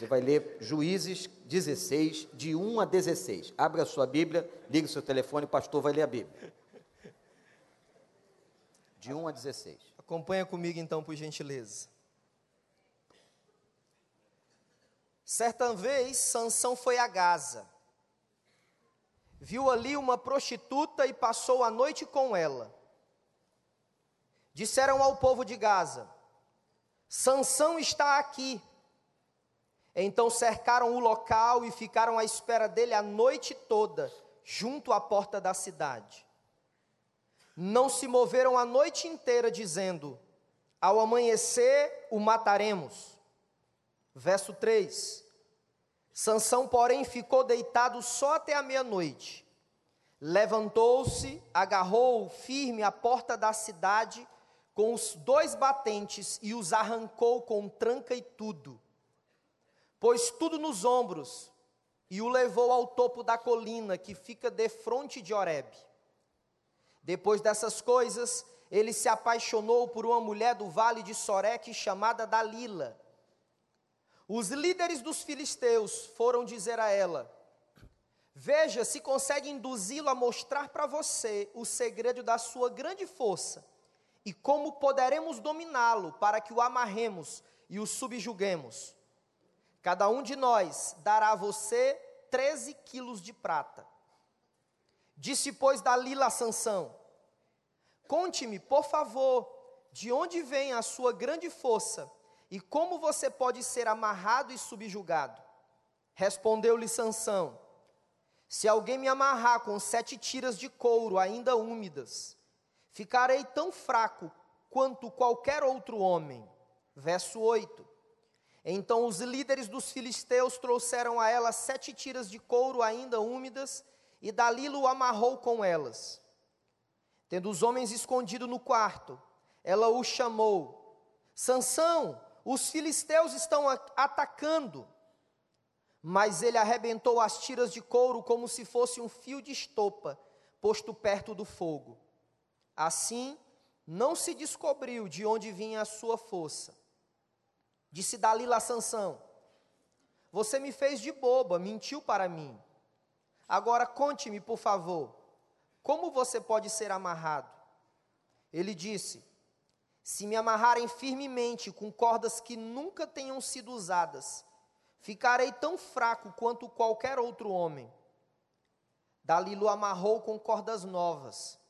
Você vai ler Juízes 16, de 1 a 16. Abra a sua Bíblia, ligue seu telefone, o pastor vai ler a Bíblia. De 1 a 16. Acompanha comigo então, por gentileza. Certa vez, Sansão foi a Gaza. Viu ali uma prostituta e passou a noite com ela. Disseram ao povo de Gaza: Sansão está aqui. Então cercaram o local e ficaram à espera dele a noite toda, junto à porta da cidade. Não se moveram a noite inteira, dizendo: Ao amanhecer o mataremos. Verso 3. Sansão, porém, ficou deitado só até a meia-noite. Levantou-se, agarrou firme a porta da cidade com os dois batentes e os arrancou com tranca e tudo. Pôs tudo nos ombros e o levou ao topo da colina que fica defronte de Horebe. Depois dessas coisas, ele se apaixonou por uma mulher do vale de Soreque chamada Dalila. Os líderes dos filisteus foram dizer a ela: Veja se consegue induzi-lo a mostrar para você o segredo da sua grande força e como poderemos dominá-lo para que o amarremos e o subjuguemos. Cada um de nós dará a você 13 quilos de prata. Disse, pois, Dalila a Sansão: Conte-me, por favor, de onde vem a sua grande força e como você pode ser amarrado e subjugado. Respondeu-lhe Sansão: Se alguém me amarrar com sete tiras de couro ainda úmidas, ficarei tão fraco quanto qualquer outro homem. Verso 8. Então os líderes dos filisteus trouxeram a ela sete tiras de couro ainda úmidas, e Dalila o amarrou com elas. Tendo os homens escondido no quarto, ela o chamou: Sansão, os filisteus estão atacando. Mas ele arrebentou as tiras de couro como se fosse um fio de estopa posto perto do fogo. Assim, não se descobriu de onde vinha a sua força. Disse Dalila a Sansão: Você me fez de boba, mentiu para mim. Agora conte-me, por favor, como você pode ser amarrado? Ele disse: Se me amarrarem firmemente com cordas que nunca tenham sido usadas, ficarei tão fraco quanto qualquer outro homem. Dalila o amarrou com cordas novas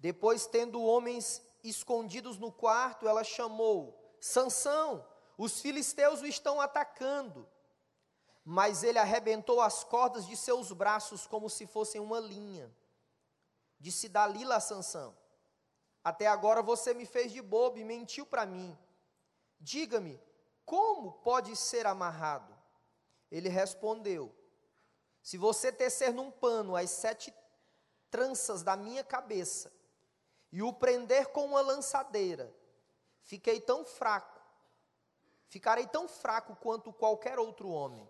depois, tendo homens escondidos no quarto, ela chamou: Sansão, os filisteus o estão atacando. Mas ele arrebentou as cordas de seus braços como se fossem uma linha. Disse Dalila a Sansão: Até agora você me fez de bobo e mentiu para mim. Diga-me, como pode ser amarrado? Ele respondeu: Se você tecer num pano as sete tranças da minha cabeça e o prender com uma lançadeira, fiquei tão fraco, ficarei tão fraco quanto qualquer outro homem.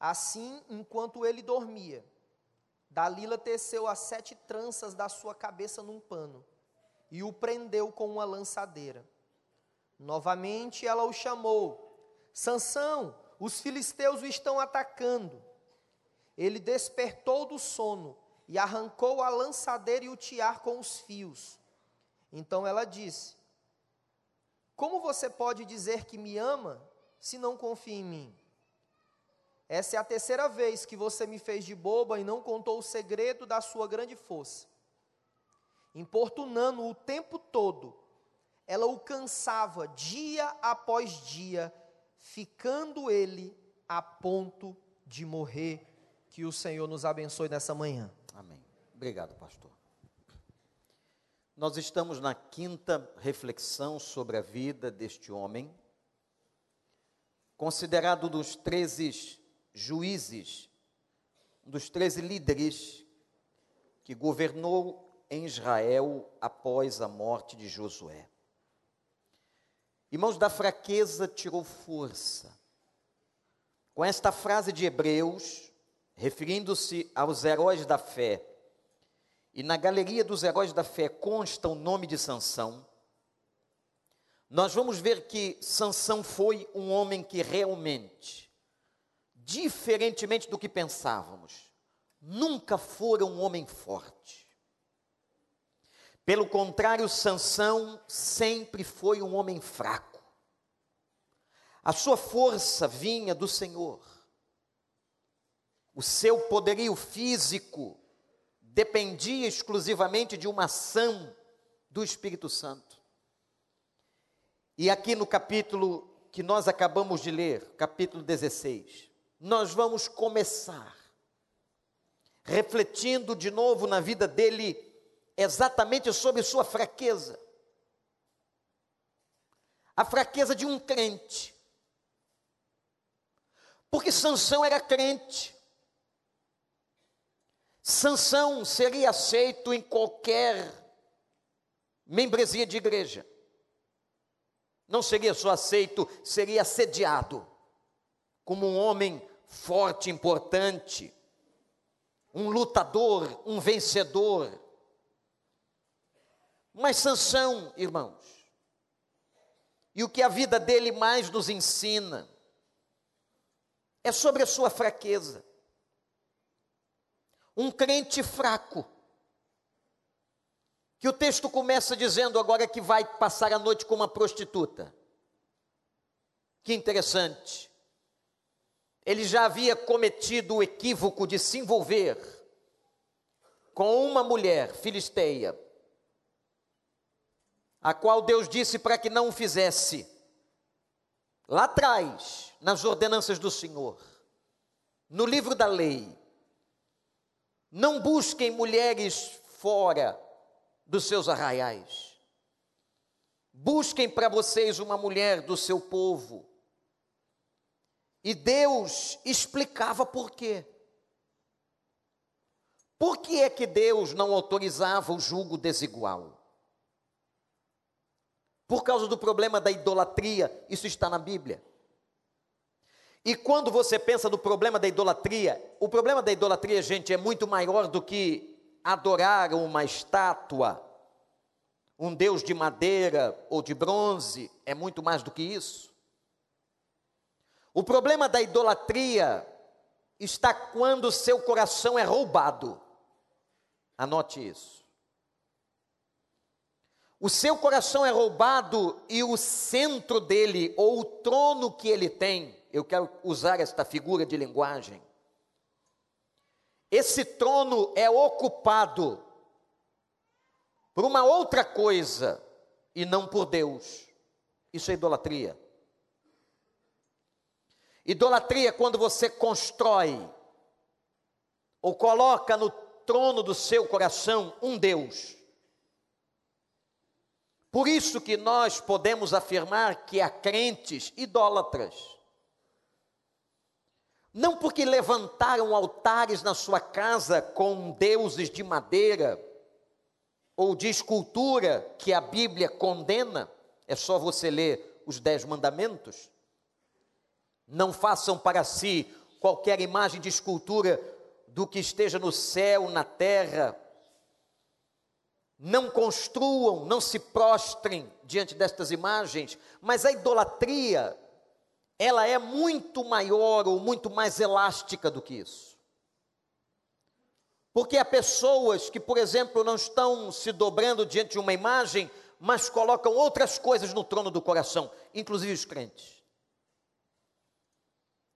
Assim, enquanto ele dormia, Dalila teceu as sete tranças da sua cabeça num pano e o prendeu com uma lançadeira. Novamente ela o chamou: Sansão, os filisteus o estão atacando. Ele despertou do sono e arrancou a lançadeira e o tiar com os fios. Então ela disse: Como você pode dizer que me ama se não confia em mim? Essa é a terceira vez que você me fez de boba e não contou o segredo da sua grande força. Importunando o tempo todo, ela o cansava dia após dia, ficando ele a ponto de morrer. Que o Senhor nos abençoe nessa manhã. Amém. Obrigado, pastor. Nós estamos na quinta reflexão sobre a vida deste homem, considerado dos treze juízes, dos treze líderes que governou em Israel após a morte de Josué. Irmãos, da fraqueza tirou força. Com esta frase de Hebreus, referindo-se aos heróis da fé. E na galeria dos heróis da fé consta o nome de Sansão. nós vamos ver que Sansão foi um homem que realmente, diferentemente do que pensávamos, nunca fora um homem forte. Pelo contrário, Sansão sempre foi um homem fraco. A sua força vinha do Senhor. O seu poderio físico dependia exclusivamente de uma ação do Espírito Santo. E aqui no capítulo que nós acabamos de ler, capítulo 16, nós vamos começar refletindo de novo na vida dele exatamente sobre sua fraqueza. A fraqueza de um crente. Porque Sansão era crente. Sansão seria aceito em qualquer membresia de igreja. Não seria só aceito, seria assediado como um homem forte, importante, um lutador, um vencedor. Mas Sansão, irmãos, e o que a vida dele mais nos ensina é sobre a sua fraqueza. Um crente fraco, que o texto começa dizendo agora que vai passar a noite com uma prostituta. Que interessante. Ele já havia cometido o equívoco de se envolver com uma mulher filisteia, a qual Deus disse para que não o fizesse. Lá atrás, nas ordenanças do Senhor, no livro da lei, não busquem mulheres fora dos seus arraiais. Busquem para vocês uma mulher do seu povo. E Deus explicava por quê. Por que é que Deus não autorizava o julgo desigual? Por causa do problema da idolatria, isso está na Bíblia. E quando você pensa no problema da idolatria, o problema da idolatria, gente, é muito maior do que adorar uma estátua, um deus de madeira ou de bronze, é muito mais do que isso. O problema da idolatria está quando seu coração é roubado. Anote isso. O seu coração é roubado e o centro dele, ou o trono que ele tem, eu quero usar esta figura de linguagem. Esse trono é ocupado por uma outra coisa e não por Deus. Isso é idolatria. Idolatria é quando você constrói ou coloca no trono do seu coração um Deus. Por isso que nós podemos afirmar que há crentes idólatras. Não porque levantaram altares na sua casa com deuses de madeira ou de escultura que a Bíblia condena, é só você ler os Dez Mandamentos. Não façam para si qualquer imagem de escultura do que esteja no céu, na terra. Não construam, não se prostrem diante destas imagens, mas a idolatria ela é muito maior ou muito mais elástica do que isso. Porque há pessoas que, por exemplo, não estão se dobrando diante de uma imagem, mas colocam outras coisas no trono do coração, inclusive os crentes.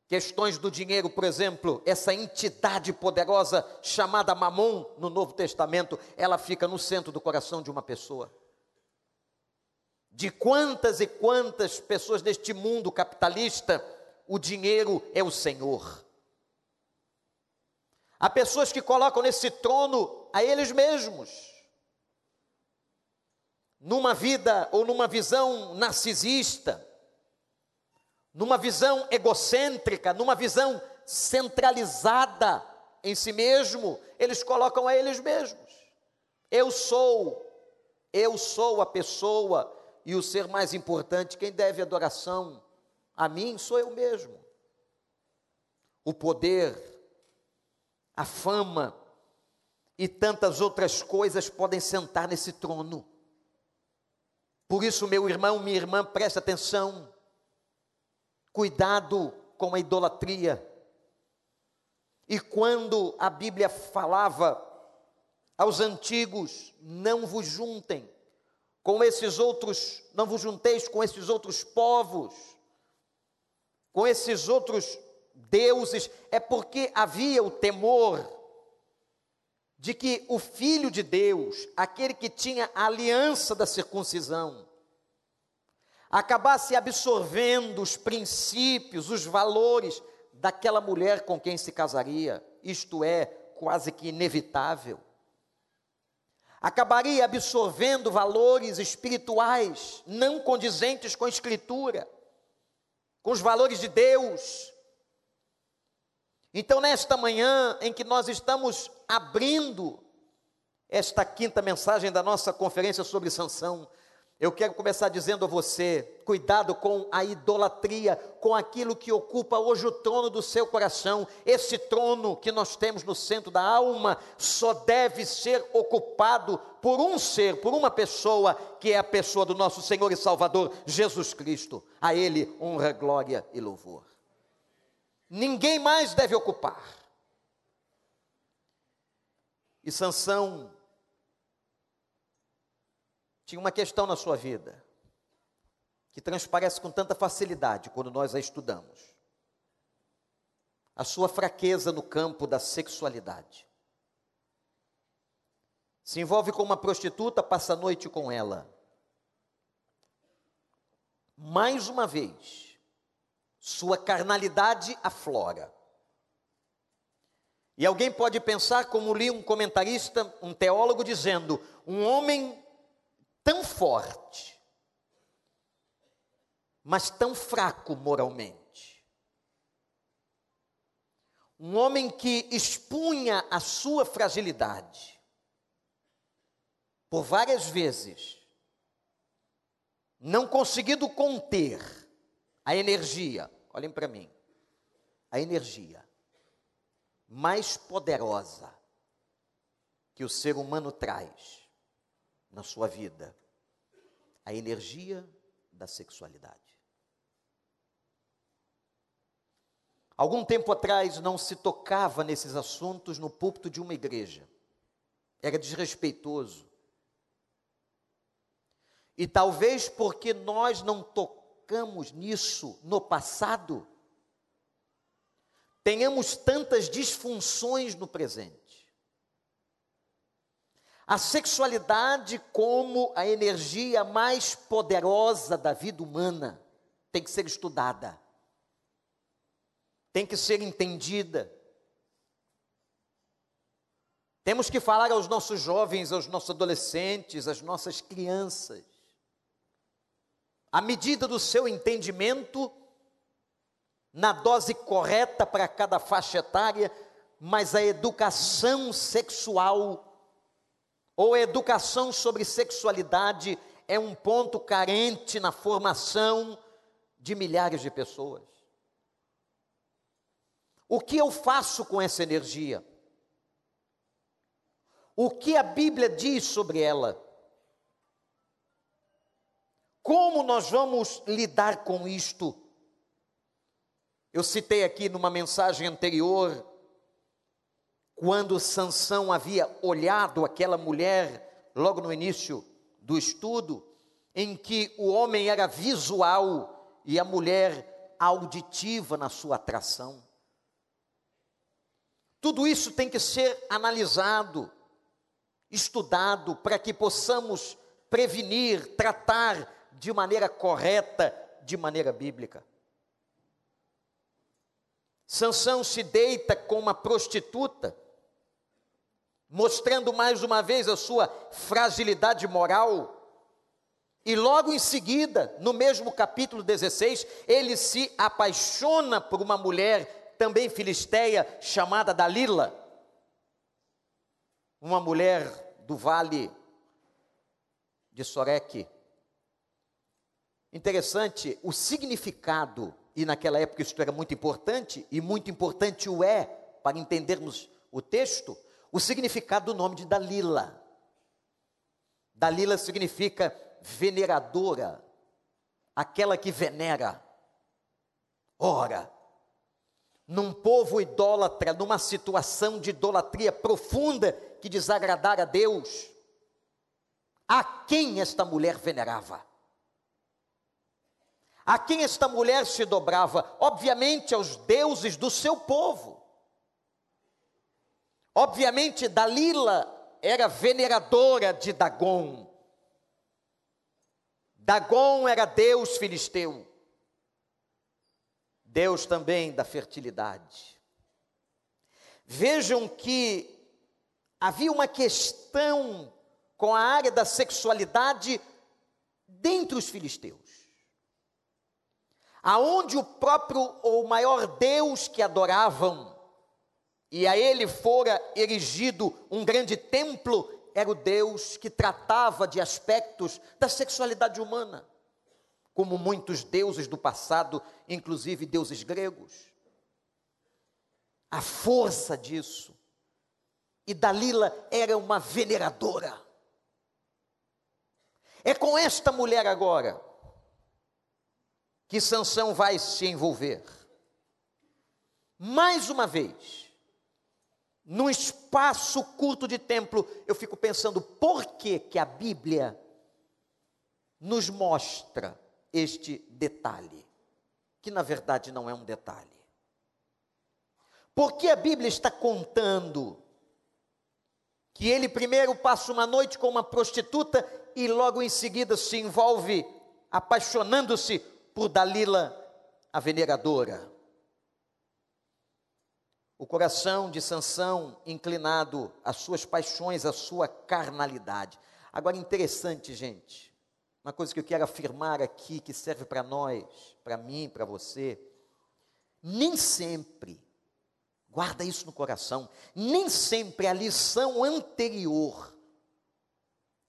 Questões do dinheiro, por exemplo, essa entidade poderosa chamada Mamon no Novo Testamento, ela fica no centro do coração de uma pessoa de quantas e quantas pessoas deste mundo capitalista o dinheiro é o Senhor. Há pessoas que colocam nesse trono a eles mesmos. Numa vida ou numa visão narcisista, numa visão egocêntrica, numa visão centralizada em si mesmo, eles colocam a eles mesmos. Eu sou, eu sou a pessoa e o ser mais importante, quem deve adoração a mim sou eu mesmo. O poder, a fama e tantas outras coisas podem sentar nesse trono. Por isso, meu irmão, minha irmã, preste atenção. Cuidado com a idolatria. E quando a Bíblia falava aos antigos: não vos juntem com esses outros, não vos junteis com esses outros povos, com esses outros deuses, é porque havia o temor de que o Filho de Deus, aquele que tinha a aliança da circuncisão, acabasse absorvendo os princípios, os valores daquela mulher com quem se casaria, isto é, quase que inevitável. Acabaria absorvendo valores espirituais não condizentes com a Escritura, com os valores de Deus, então, nesta manhã em que nós estamos abrindo esta quinta mensagem da nossa conferência sobre sanção, eu quero começar dizendo a você: cuidado com a idolatria, com aquilo que ocupa hoje o trono do seu coração. Esse trono que nós temos no centro da alma só deve ser ocupado por um ser, por uma pessoa, que é a pessoa do nosso Senhor e Salvador, Jesus Cristo. A Ele honra, glória e louvor ninguém mais deve ocupar. E Sansão tinha uma questão na sua vida que transparece com tanta facilidade quando nós a estudamos. A sua fraqueza no campo da sexualidade. Se envolve com uma prostituta, passa a noite com ela. Mais uma vez, sua carnalidade aflora. E alguém pode pensar, como li um comentarista, um teólogo, dizendo: um homem tão forte, mas tão fraco moralmente. Um homem que expunha a sua fragilidade, por várias vezes, não conseguindo conter a energia, olhem para mim, a energia mais poderosa que o ser humano traz na sua vida, a energia da sexualidade. Algum tempo atrás não se tocava nesses assuntos no púlpito de uma igreja. Era desrespeitoso. E talvez porque nós não tocamos nisso no passado, tenhamos tantas disfunções no presente. A sexualidade, como a energia mais poderosa da vida humana, tem que ser estudada, tem que ser entendida. Temos que falar aos nossos jovens, aos nossos adolescentes, às nossas crianças à medida do seu entendimento, na dose correta para cada faixa etária, mas a educação sexual ou a educação sobre sexualidade é um ponto carente na formação de milhares de pessoas. O que eu faço com essa energia? O que a Bíblia diz sobre ela? Como nós vamos lidar com isto? Eu citei aqui numa mensagem anterior, quando Sansão havia olhado aquela mulher, logo no início do estudo, em que o homem era visual e a mulher auditiva na sua atração. Tudo isso tem que ser analisado, estudado, para que possamos prevenir, tratar de maneira correta, de maneira bíblica. Sansão se deita com uma prostituta, mostrando mais uma vez a sua fragilidade moral. E logo em seguida, no mesmo capítulo 16, ele se apaixona por uma mulher também filisteia chamada Dalila, uma mulher do vale de Soreque. Interessante o significado, e naquela época isso era muito importante, e muito importante o é para entendermos o texto, o significado do nome de Dalila. Dalila significa veneradora, aquela que venera. Ora, num povo idólatra, numa situação de idolatria profunda que desagradara a Deus, a quem esta mulher venerava? A quem esta mulher se dobrava? Obviamente aos deuses do seu povo. Obviamente Dalila era veneradora de Dagon. Dagon era Deus filisteu. Deus também da fertilidade. Vejam que havia uma questão com a área da sexualidade dentre os filisteus. Aonde o próprio ou maior Deus que adoravam, e a ele fora erigido um grande templo, era o Deus que tratava de aspectos da sexualidade humana, como muitos deuses do passado, inclusive deuses gregos. A força disso. E Dalila era uma veneradora. É com esta mulher agora que Sansão vai se envolver. Mais uma vez, num espaço curto de tempo, eu fico pensando por que que a Bíblia nos mostra este detalhe, que na verdade não é um detalhe. Porque a Bíblia está contando que ele primeiro passa uma noite com uma prostituta e logo em seguida se envolve apaixonando-se por Dalila, a veneradora. O coração de Sansão inclinado às suas paixões, à sua carnalidade. Agora interessante, gente. Uma coisa que eu quero afirmar aqui que serve para nós, para mim, para você, nem sempre Guarda isso no coração. Nem sempre a lição anterior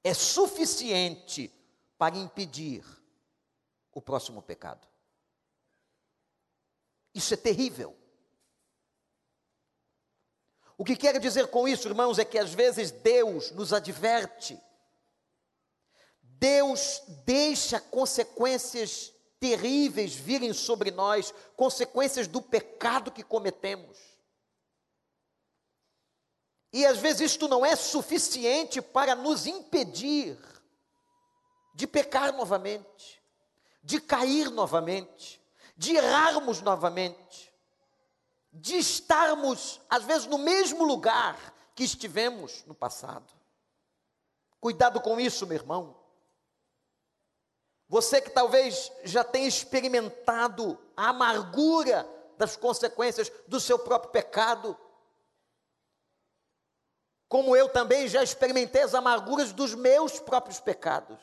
é suficiente para impedir o próximo pecado. Isso é terrível. O que quero dizer com isso, irmãos, é que às vezes Deus nos adverte, Deus deixa consequências terríveis virem sobre nós, consequências do pecado que cometemos. E às vezes isto não é suficiente para nos impedir de pecar novamente, de cair novamente, de errarmos novamente, de estarmos, às vezes, no mesmo lugar que estivemos no passado. Cuidado com isso, meu irmão. Você que talvez já tenha experimentado a amargura das consequências do seu próprio pecado, como eu também já experimentei as amarguras dos meus próprios pecados.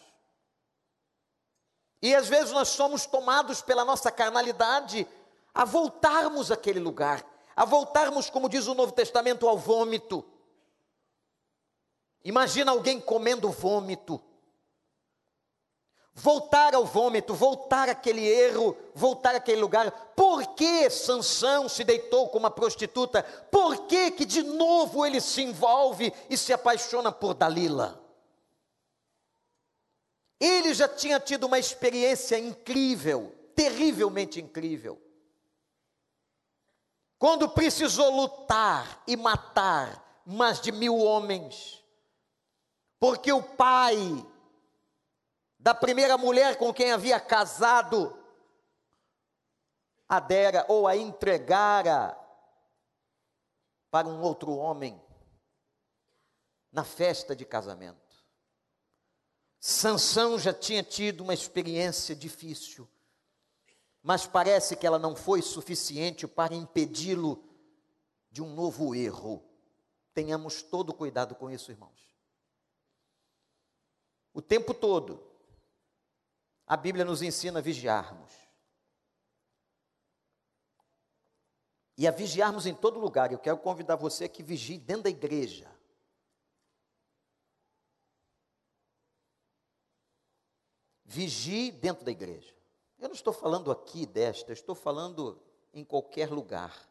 E às vezes nós somos tomados pela nossa carnalidade a voltarmos àquele lugar, a voltarmos, como diz o Novo Testamento, ao vômito. Imagina alguém comendo vômito voltar ao vômito, voltar àquele erro, voltar àquele lugar. Por que Sansão se deitou com uma prostituta? Por que, que de novo ele se envolve e se apaixona por Dalila? Ele já tinha tido uma experiência incrível, terrivelmente incrível. Quando precisou lutar e matar mais de mil homens, porque o pai da primeira mulher com quem havia casado, a dera ou a entregara para um outro homem na festa de casamento. Sansão já tinha tido uma experiência difícil, mas parece que ela não foi suficiente para impedi-lo de um novo erro. Tenhamos todo cuidado com isso, irmãos. O tempo todo, a Bíblia nos ensina a vigiarmos. E a vigiarmos em todo lugar. Eu quero convidar você a que vigie dentro da igreja. Vigie dentro da igreja. Eu não estou falando aqui desta, estou falando em qualquer lugar.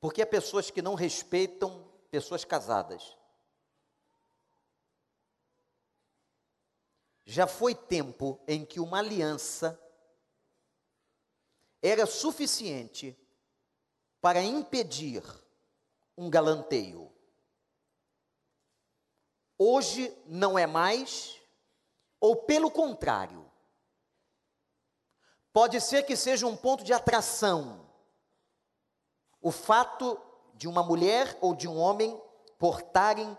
Porque há pessoas que não respeitam pessoas casadas. Já foi tempo em que uma aliança era suficiente para impedir um galanteio. Hoje não é mais, ou pelo contrário, pode ser que seja um ponto de atração o fato de uma mulher ou de um homem portarem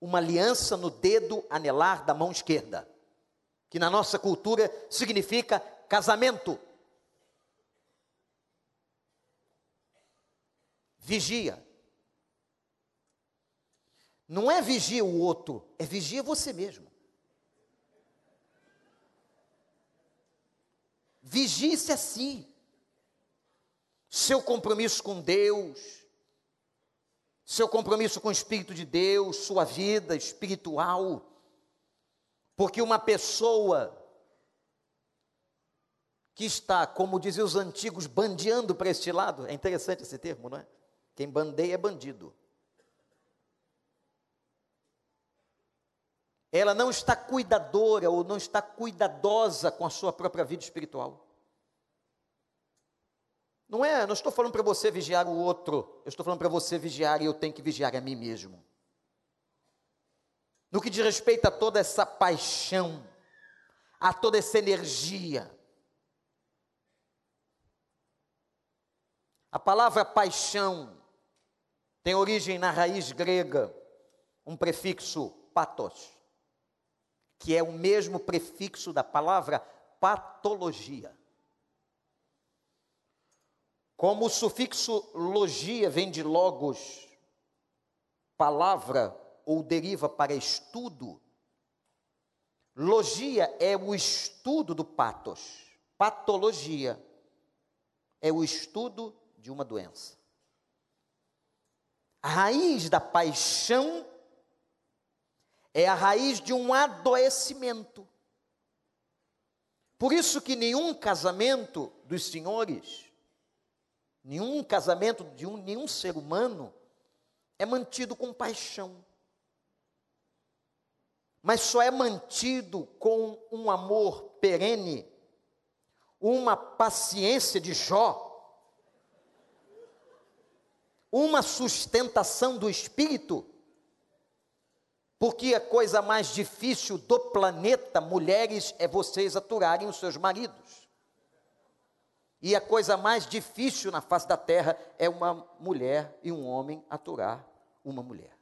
uma aliança no dedo anelar da mão esquerda, que na nossa cultura significa casamento. Vigia. Não é vigia o outro, é vigia você mesmo. Vigie-se a si. Seu compromisso com Deus, seu compromisso com o Espírito de Deus, sua vida espiritual. Porque uma pessoa que está, como diziam os antigos, bandeando para este lado, é interessante esse termo, não é? Quem bandeia é bandido. Ela não está cuidadora ou não está cuidadosa com a sua própria vida espiritual. Não é, não estou falando para você vigiar o outro, eu estou falando para você vigiar e eu tenho que vigiar a mim mesmo. No que diz respeito a toda essa paixão, a toda essa energia. A palavra paixão tem origem na raiz grega, um prefixo patos, que é o mesmo prefixo da palavra patologia. Como o sufixo logia vem de logos, palavra ou deriva para estudo, logia é o estudo do patos, patologia é o estudo de uma doença. A raiz da paixão é a raiz de um adoecimento. Por isso que nenhum casamento dos senhores, nenhum casamento de um, nenhum ser humano é mantido com paixão. Mas só é mantido com um amor perene, uma paciência de Jó, uma sustentação do espírito, porque a coisa mais difícil do planeta, mulheres, é vocês aturarem os seus maridos. E a coisa mais difícil na face da terra é uma mulher e um homem aturar uma mulher.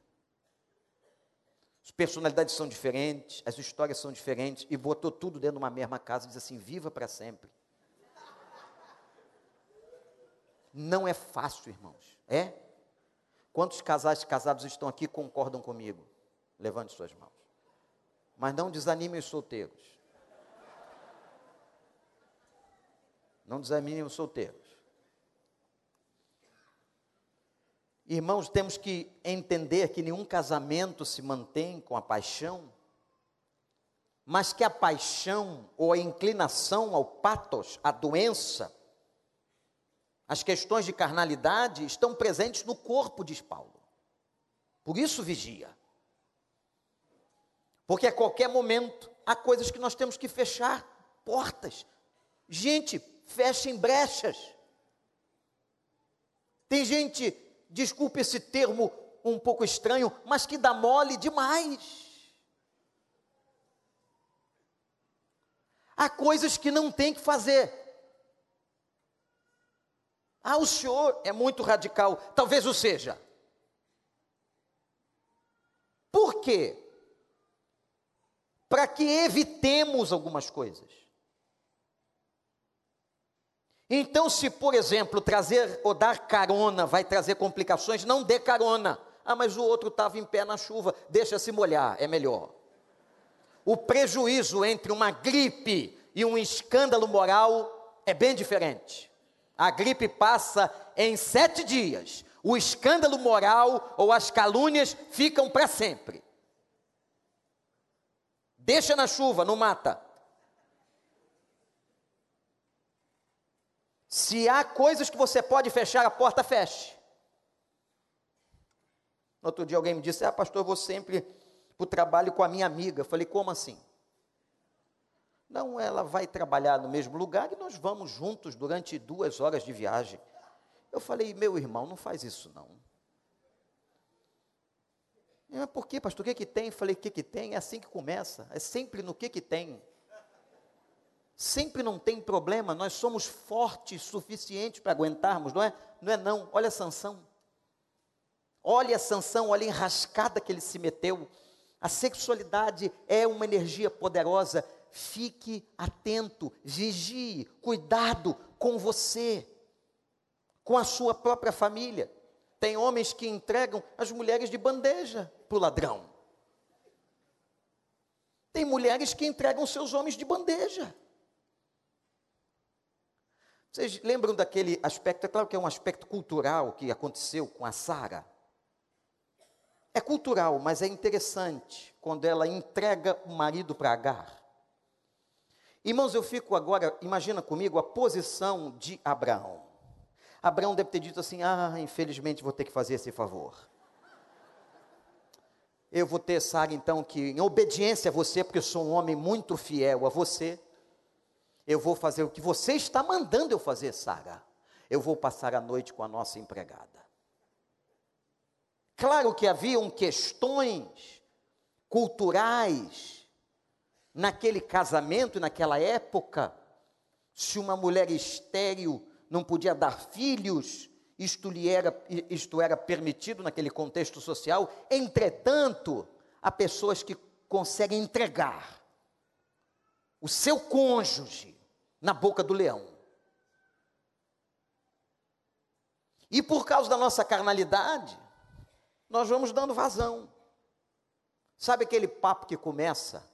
As personalidades são diferentes, as histórias são diferentes, e botou tudo dentro de uma mesma casa e diz assim: viva para sempre. Não é fácil, irmãos. É? Quantos casais casados estão aqui concordam comigo? Levante suas mãos. Mas não desanimem os solteiros. Não desanimem os solteiros. Irmãos, temos que entender que nenhum casamento se mantém com a paixão, mas que a paixão ou a inclinação ao patos, a doença, as questões de carnalidade estão presentes no corpo, diz Paulo. Por isso vigia. Porque a qualquer momento há coisas que nós temos que fechar portas. Gente, fechem brechas. Tem gente, desculpe esse termo um pouco estranho, mas que dá mole demais. Há coisas que não tem que fazer. Ah, o senhor é muito radical. Talvez o seja. Por quê? Para que evitemos algumas coisas. Então, se, por exemplo, trazer ou dar carona vai trazer complicações, não dê carona. Ah, mas o outro estava em pé na chuva, deixa se molhar, é melhor. O prejuízo entre uma gripe e um escândalo moral é bem diferente. A gripe passa em sete dias. O escândalo moral ou as calúnias ficam para sempre. Deixa na chuva, não mata. Se há coisas que você pode fechar a porta, feche. No outro dia alguém me disse: Ah, pastor, eu vou sempre para o trabalho com a minha amiga. Eu falei: Como assim? Não, ela vai trabalhar no mesmo lugar e nós vamos juntos durante duas horas de viagem. Eu falei, meu irmão, não faz isso não. Mas por que, pastor? O que, que tem? Falei, o que, que tem? É assim que começa. É sempre no que, que tem. Sempre não tem problema, nós somos fortes suficientes para aguentarmos, não é? Não é não. Olha a sanção. Olha a sanção, olha a enrascada que ele se meteu. A sexualidade é uma energia poderosa. Fique atento, vigie, cuidado com você com a sua própria família. Tem homens que entregam as mulheres de bandeja para o ladrão. Tem mulheres que entregam seus homens de bandeja. Vocês lembram daquele aspecto? É claro que é um aspecto cultural que aconteceu com a Sara. É cultural, mas é interessante quando ela entrega o marido para Agar. Irmãos, eu fico agora, imagina comigo a posição de Abraão. Abraão deve ter dito assim: Ah, infelizmente vou ter que fazer esse favor. Eu vou ter, Sara, então, que, em obediência a você, porque eu sou um homem muito fiel a você, eu vou fazer o que você está mandando eu fazer, Sara. Eu vou passar a noite com a nossa empregada. Claro que haviam questões culturais naquele casamento, naquela época. Se uma mulher estéril não podia dar filhos, isto, lhe era, isto era permitido naquele contexto social. Entretanto, há pessoas que conseguem entregar o seu cônjuge na boca do leão. E por causa da nossa carnalidade, nós vamos dando vazão. Sabe aquele papo que começa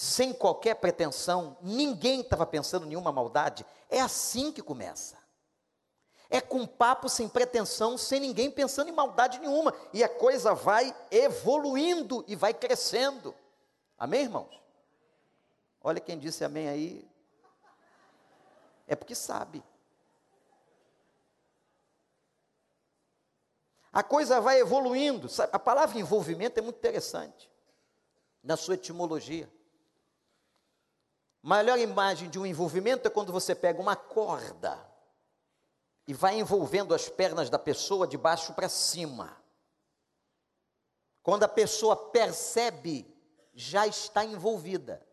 sem qualquer pretensão, ninguém estava pensando nenhuma maldade. É assim que começa. É com papo sem pretensão, sem ninguém pensando em maldade nenhuma. E a coisa vai evoluindo e vai crescendo. Amém, irmãos? Olha quem disse amém aí. É porque sabe. A coisa vai evoluindo. A palavra envolvimento é muito interessante na sua etimologia. Melhor imagem de um envolvimento é quando você pega uma corda e vai envolvendo as pernas da pessoa de baixo para cima. Quando a pessoa percebe, já está envolvida.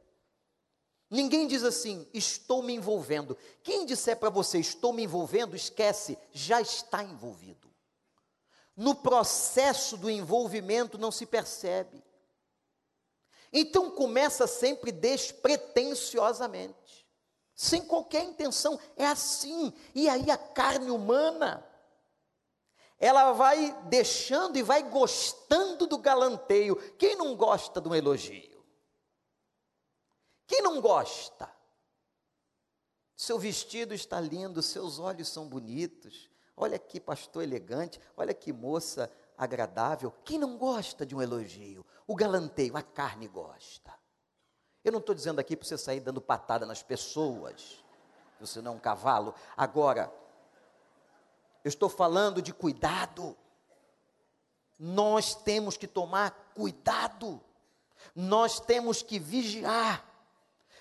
Ninguém diz assim, estou me envolvendo. Quem disser para você, estou me envolvendo, esquece, já está envolvido. No processo do envolvimento não se percebe. Então começa sempre despretensiosamente, sem qualquer intenção, é assim. E aí a carne humana, ela vai deixando e vai gostando do galanteio. Quem não gosta de um elogio? Quem não gosta? Seu vestido está lindo, seus olhos são bonitos. Olha que pastor elegante, olha que moça agradável. Quem não gosta de um elogio? O galanteio, a carne gosta. Eu não estou dizendo aqui para você sair dando patada nas pessoas, você não é um cavalo. Agora, eu estou falando de cuidado. Nós temos que tomar cuidado. Nós temos que vigiar.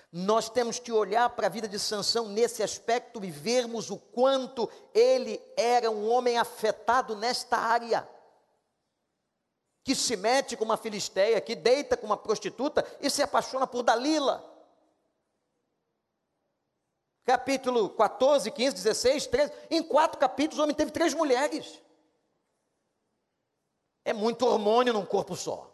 Nós temos que olhar para a vida de Sansão nesse aspecto e vermos o quanto ele era um homem afetado nesta área que se mete com uma filisteia, que deita com uma prostituta e se apaixona por Dalila. Capítulo 14, 15, 16, 13. Em quatro capítulos, o homem teve três mulheres. É muito hormônio num corpo só.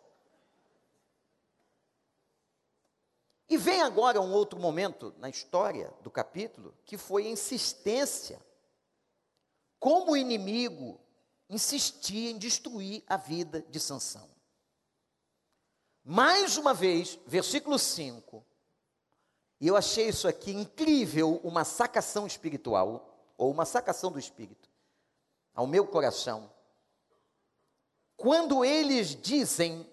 E vem agora um outro momento na história do capítulo, que foi a insistência. Como o inimigo insistia em destruir a vida de Sansão. Mais uma vez, versículo 5, e eu achei isso aqui incrível, uma sacação espiritual, ou uma sacação do espírito, ao meu coração. Quando eles dizem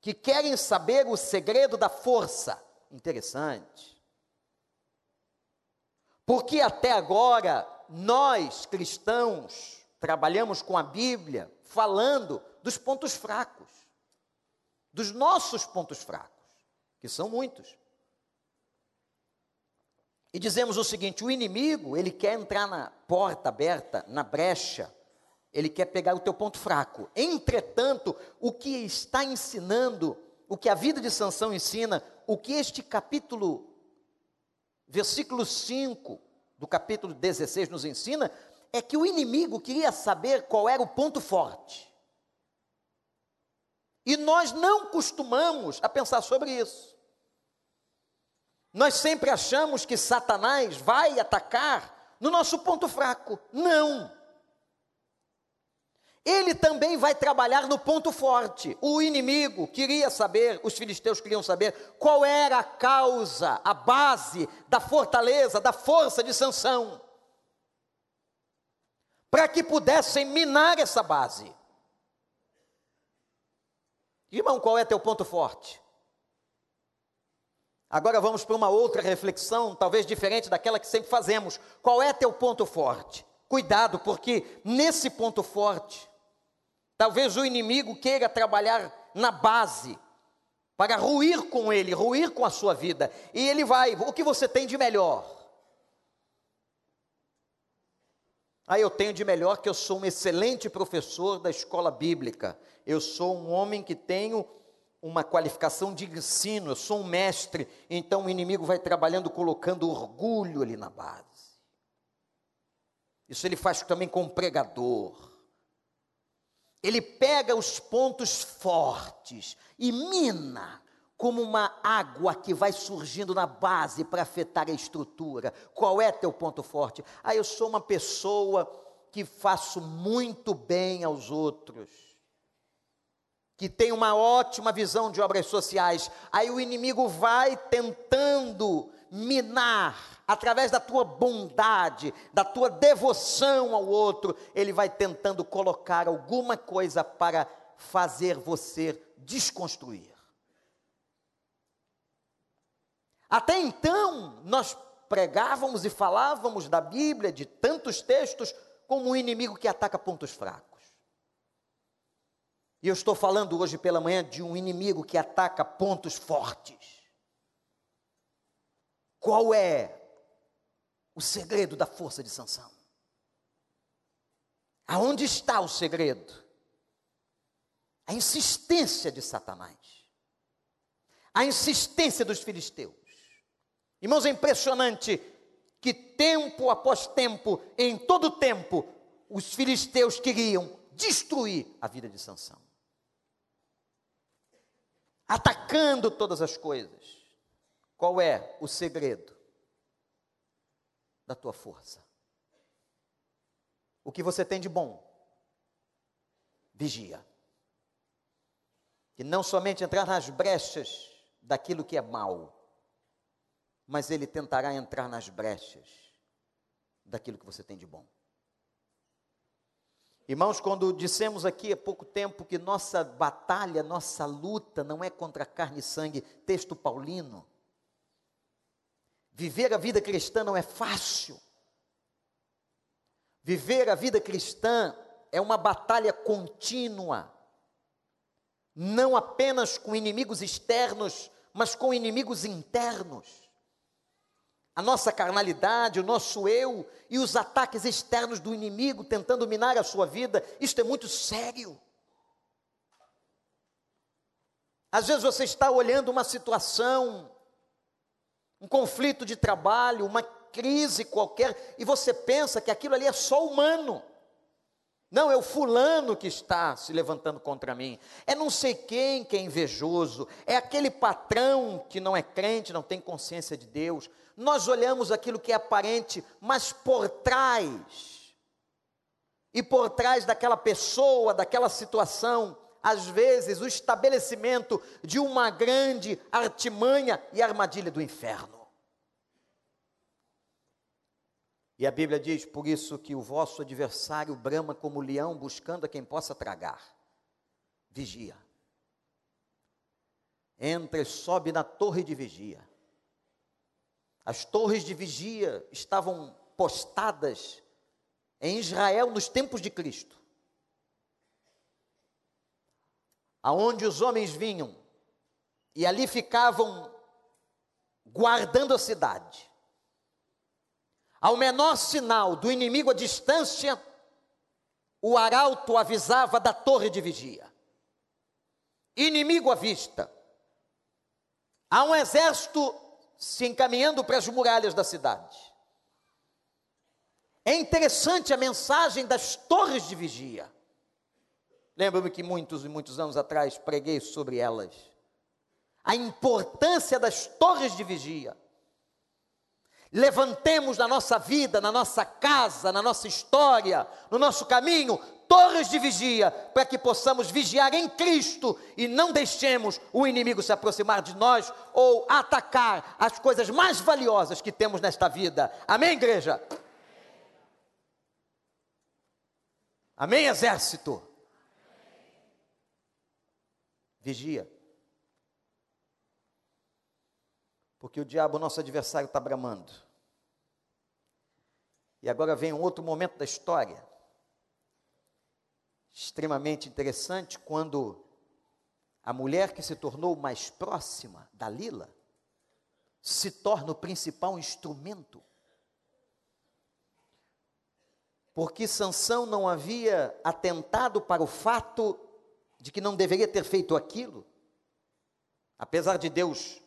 que querem saber o segredo da força, interessante. Porque até agora, nós cristãos, trabalhamos com a Bíblia falando dos pontos fracos, dos nossos pontos fracos, que são muitos. E dizemos o seguinte: o inimigo, ele quer entrar na porta aberta, na brecha, ele quer pegar o teu ponto fraco. Entretanto, o que está ensinando, o que a vida de Sansão ensina, o que este capítulo, versículo 5 do capítulo 16 nos ensina, é que o inimigo queria saber qual era o ponto forte. E nós não costumamos a pensar sobre isso. Nós sempre achamos que Satanás vai atacar no nosso ponto fraco. Não. Ele também vai trabalhar no ponto forte. O inimigo queria saber, os filisteus queriam saber qual era a causa, a base da fortaleza, da força de Sansão. Para que pudessem minar essa base. Irmão, qual é teu ponto forte? Agora vamos para uma outra reflexão, talvez diferente daquela que sempre fazemos. Qual é teu ponto forte? Cuidado, porque nesse ponto forte, talvez o inimigo queira trabalhar na base para ruir com ele, ruir com a sua vida. E ele vai, o que você tem de melhor? Ah, eu tenho de melhor que eu sou um excelente professor da escola bíblica. Eu sou um homem que tenho uma qualificação de ensino, eu sou um mestre, então o inimigo vai trabalhando colocando orgulho ali na base. Isso ele faz também com o pregador. Ele pega os pontos fortes e mina como uma água que vai surgindo na base para afetar a estrutura. Qual é teu ponto forte? Ah, eu sou uma pessoa que faço muito bem aos outros que tem uma ótima visão de obras sociais, aí o inimigo vai tentando minar, através da tua bondade, da tua devoção ao outro, ele vai tentando colocar alguma coisa para fazer você desconstruir. Até então, nós pregávamos e falávamos da Bíblia, de tantos textos, como um inimigo que ataca pontos fracos. E eu estou falando hoje pela manhã de um inimigo que ataca pontos fortes. Qual é o segredo da força de Sansão? Aonde está o segredo? A insistência de Satanás. A insistência dos filisteus. Irmãos, é impressionante que tempo após tempo, em todo tempo, os filisteus queriam destruir a vida de Sansão atacando todas as coisas. Qual é o segredo da tua força? O que você tem de bom? Vigia. E não somente entrar nas brechas daquilo que é mal, mas ele tentará entrar nas brechas daquilo que você tem de bom. Irmãos, quando dissemos aqui há pouco tempo que nossa batalha, nossa luta não é contra carne e sangue, texto paulino. Viver a vida cristã não é fácil. Viver a vida cristã é uma batalha contínua, não apenas com inimigos externos, mas com inimigos internos a nossa carnalidade, o nosso eu e os ataques externos do inimigo tentando minar a sua vida, isto é muito sério. Às vezes você está olhando uma situação, um conflito de trabalho, uma crise qualquer, e você pensa que aquilo ali é só humano. Não, é o fulano que está se levantando contra mim. É não sei quem que é invejoso. É aquele patrão que não é crente, não tem consciência de Deus. Nós olhamos aquilo que é aparente, mas por trás, e por trás daquela pessoa, daquela situação, às vezes o estabelecimento de uma grande artimanha e armadilha do inferno. E a Bíblia diz: por isso que o vosso adversário brama como leão, buscando a quem possa tragar. Vigia. Entra e sobe na torre de vigia. As torres de vigia estavam postadas em Israel nos tempos de Cristo. Aonde os homens vinham e ali ficavam guardando a cidade Ao menor sinal do inimigo à distância, o arauto avisava da torre de vigia. Inimigo à vista. Há um exército se encaminhando para as muralhas da cidade. É interessante a mensagem das torres de vigia. Lembro-me que muitos e muitos anos atrás preguei sobre elas. A importância das torres de vigia. Levantemos na nossa vida, na nossa casa, na nossa história, no nosso caminho, torres de vigia, para que possamos vigiar em Cristo e não deixemos o inimigo se aproximar de nós ou atacar as coisas mais valiosas que temos nesta vida. Amém, igreja? Amém, exército? Vigia. Porque o diabo, nosso adversário, está bramando. E agora vem um outro momento da história, extremamente interessante, quando a mulher que se tornou mais próxima da Lila se torna o principal instrumento. Porque Sansão não havia atentado para o fato de que não deveria ter feito aquilo, apesar de Deus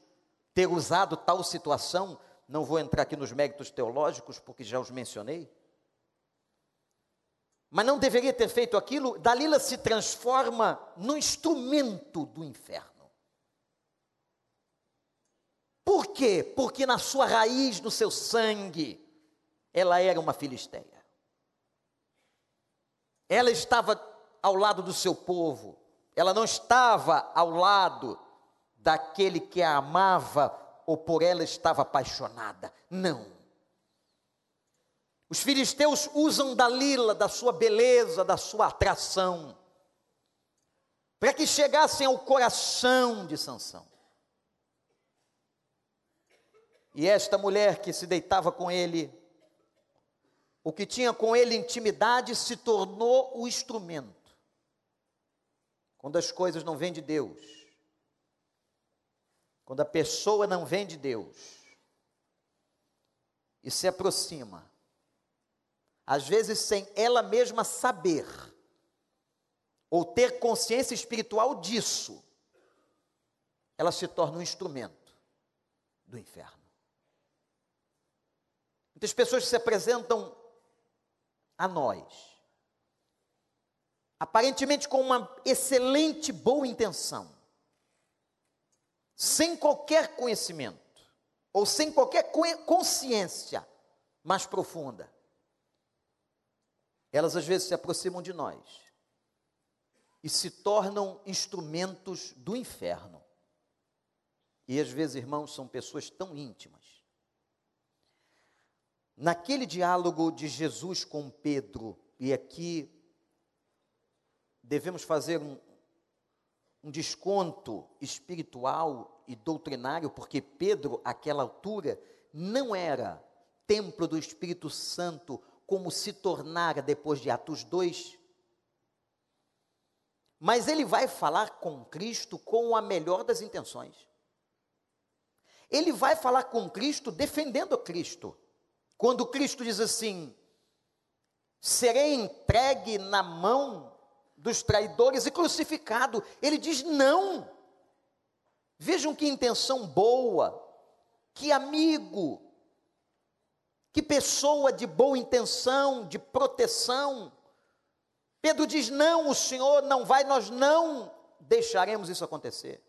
ter usado tal situação não vou entrar aqui nos méritos teológicos, porque já os mencionei. Mas não deveria ter feito aquilo. Dalila se transforma no instrumento do inferno. Por quê? Porque na sua raiz, no seu sangue, ela era uma filisteia. Ela estava ao lado do seu povo. Ela não estava ao lado daquele que a amava ou por ela estava apaixonada. Não. Os filisteus usam Dalila, da sua beleza, da sua atração, para que chegassem ao coração de Sansão. E esta mulher que se deitava com ele, o que tinha com ele intimidade, se tornou o instrumento. Quando as coisas não vêm de Deus, quando a pessoa não vem de Deus e se aproxima, às vezes sem ela mesma saber, ou ter consciência espiritual disso, ela se torna um instrumento do inferno. Muitas pessoas se apresentam a nós, aparentemente com uma excelente boa intenção, sem qualquer conhecimento, ou sem qualquer consciência mais profunda, elas às vezes se aproximam de nós e se tornam instrumentos do inferno. E às vezes, irmãos, são pessoas tão íntimas. Naquele diálogo de Jesus com Pedro, e aqui devemos fazer um, um desconto espiritual e doutrinário, porque Pedro, àquela altura, não era templo do Espírito Santo como se tornara depois de Atos 2. Mas ele vai falar com Cristo com a melhor das intenções. Ele vai falar com Cristo defendendo Cristo. Quando Cristo diz assim: serei entregue na mão dos traidores e crucificado. Ele diz não. Vejam que intenção boa, que amigo, que pessoa de boa intenção, de proteção. Pedro diz: não, o Senhor não vai, nós não deixaremos isso acontecer.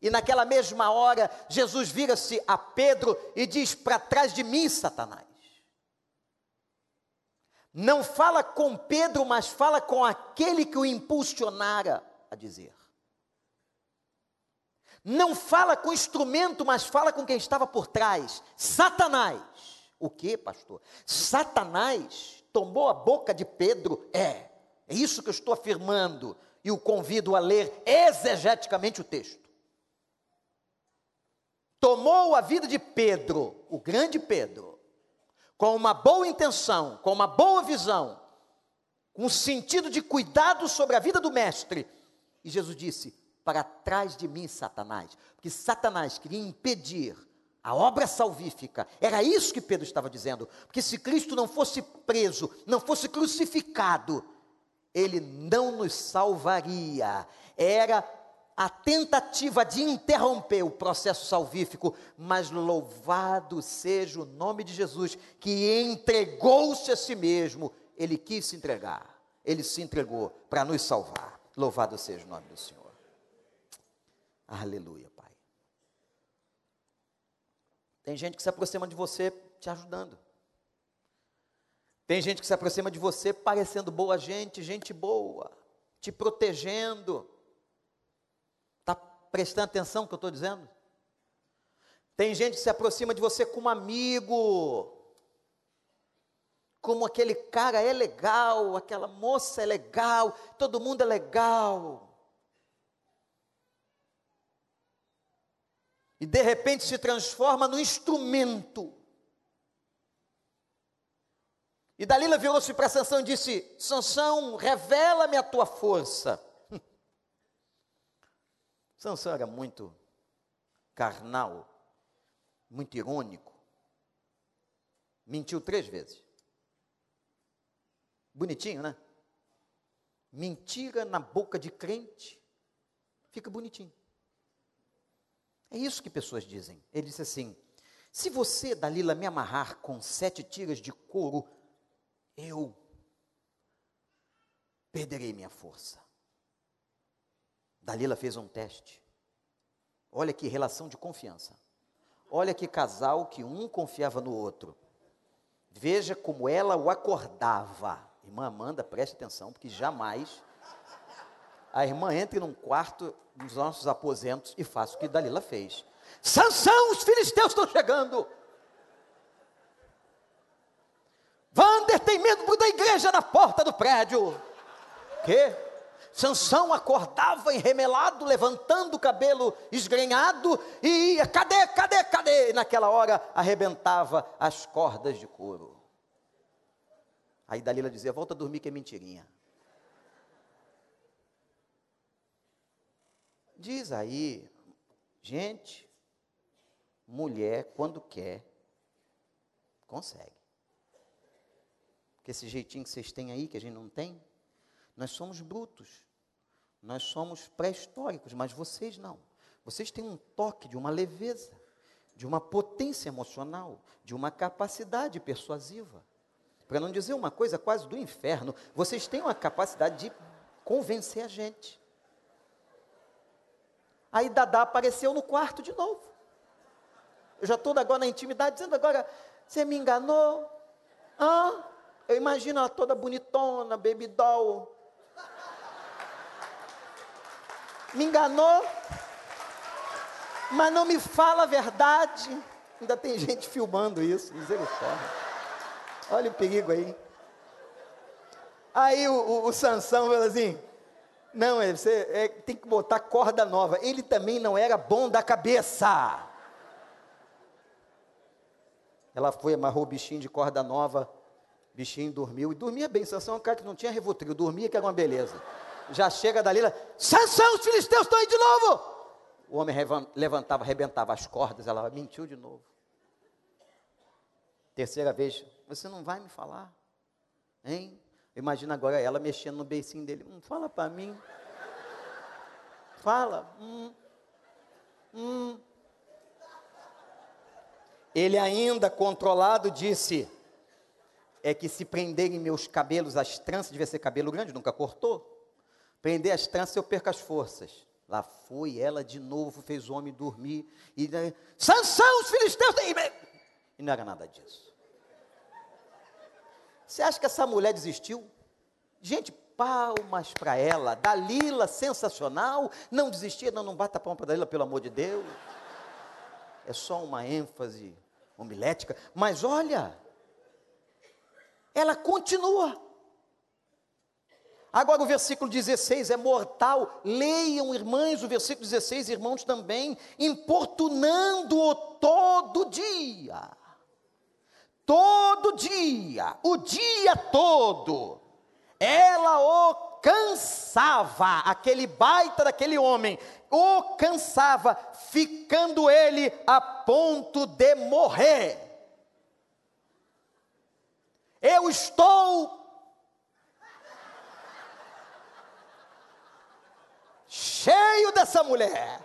E naquela mesma hora, Jesus vira-se a Pedro e diz: para trás de mim, Satanás. Não fala com Pedro, mas fala com aquele que o impulsionara a dizer. Não fala com o instrumento, mas fala com quem estava por trás. Satanás. O que, pastor? Satanás tomou a boca de Pedro? É. É isso que eu estou afirmando. E o convido a ler exegeticamente o texto. Tomou a vida de Pedro, o grande Pedro, com uma boa intenção, com uma boa visão, com um sentido de cuidado sobre a vida do mestre. E Jesus disse: Para trás de mim, Satanás, porque Satanás queria impedir A obra salvífica. Era isso que Pedro estava dizendo. Porque se Cristo não fosse preso, não fosse crucificado, ele não nos salvaria. Era a tentativa de interromper o processo salvífico, mas louvado seja o nome de Jesus, que entregou-se a si mesmo, ele quis se entregar, ele se entregou para nos salvar. Louvado seja o nome do Senhor. Aleluia. Tem gente que se aproxima de você te ajudando. Tem gente que se aproxima de você parecendo boa gente, gente boa, te protegendo prestando atenção no que eu estou dizendo? Tem gente que se aproxima de você como amigo, como aquele cara é legal, aquela moça é legal, todo mundo é legal. E de repente se transforma no instrumento. E Dalila virou-se para Sansão e disse: Sansão, revela-me a tua força. Sansão era muito carnal, muito irônico. Mentiu três vezes. Bonitinho, né? Mentira na boca de crente fica bonitinho. É isso que pessoas dizem. Ele disse assim: se você, Dalila, me amarrar com sete tiras de couro, eu perderei minha força. Dalila fez um teste. Olha que relação de confiança. Olha que casal que um confiava no outro. Veja como ela o acordava. Irmã Amanda, preste atenção, porque jamais a irmã entra num quarto dos nossos aposentos e faça o que Dalila fez. Sansão, os filisteus estão chegando. Vander tem membro da igreja na porta do prédio. Que? Sansão acordava enremelado, levantando o cabelo esgrenhado e ia, cadê, cadê, cadê? E naquela hora arrebentava as cordas de couro. Aí Dalila dizia: Volta a dormir que é mentirinha. Diz aí, gente, mulher, quando quer, consegue. Porque esse jeitinho que vocês têm aí, que a gente não tem, nós somos brutos. Nós somos pré-históricos, mas vocês não. Vocês têm um toque de uma leveza, de uma potência emocional, de uma capacidade persuasiva. Para não dizer uma coisa quase do inferno, vocês têm uma capacidade de convencer a gente. Aí Dadá apareceu no quarto de novo. Eu já estou agora na intimidade dizendo agora, você me enganou? Hã? Eu imagino ela toda bonitona, baby doll, me enganou, mas não me fala a verdade. Ainda tem gente filmando isso, misericórdia. Olha o perigo aí. Aí o, o, o Sansão falou assim: não, é, você é, tem que botar corda nova. Ele também não era bom da cabeça. Ela foi, amarrou o bichinho de corda nova, bichinho dormiu, e dormia bem. Sansão é um cara que não tinha revotril, dormia que era uma beleza já chega Dalila, Sansão, os filisteus estão aí de novo. O homem levantava, arrebentava as cordas, ela mentiu de novo. Terceira vez, você não vai me falar? Hein? Imagina agora ela mexendo no beicinho dele. Hum, fala para mim. Fala. Hum. Hum. Ele ainda controlado disse: É que se prenderem meus cabelos, as tranças, devia ser cabelo grande, nunca cortou. Prender as tranças, eu perco as forças. Lá foi ela de novo, fez o homem dormir. E Sansão, os filisteus. E não era nada disso. Você acha que essa mulher desistiu? Gente, palmas para ela. Dalila, sensacional. Não desistia, não, não bata palma para Dalila, pelo amor de Deus. É só uma ênfase homilética. Mas olha, ela continua. Agora o versículo 16 é mortal. Leiam, irmãs, o versículo 16, irmãos também, importunando-o todo dia. Todo dia, o dia todo. Ela o cansava aquele baita daquele homem, o cansava, ficando ele a ponto de morrer. Eu estou cheio dessa mulher.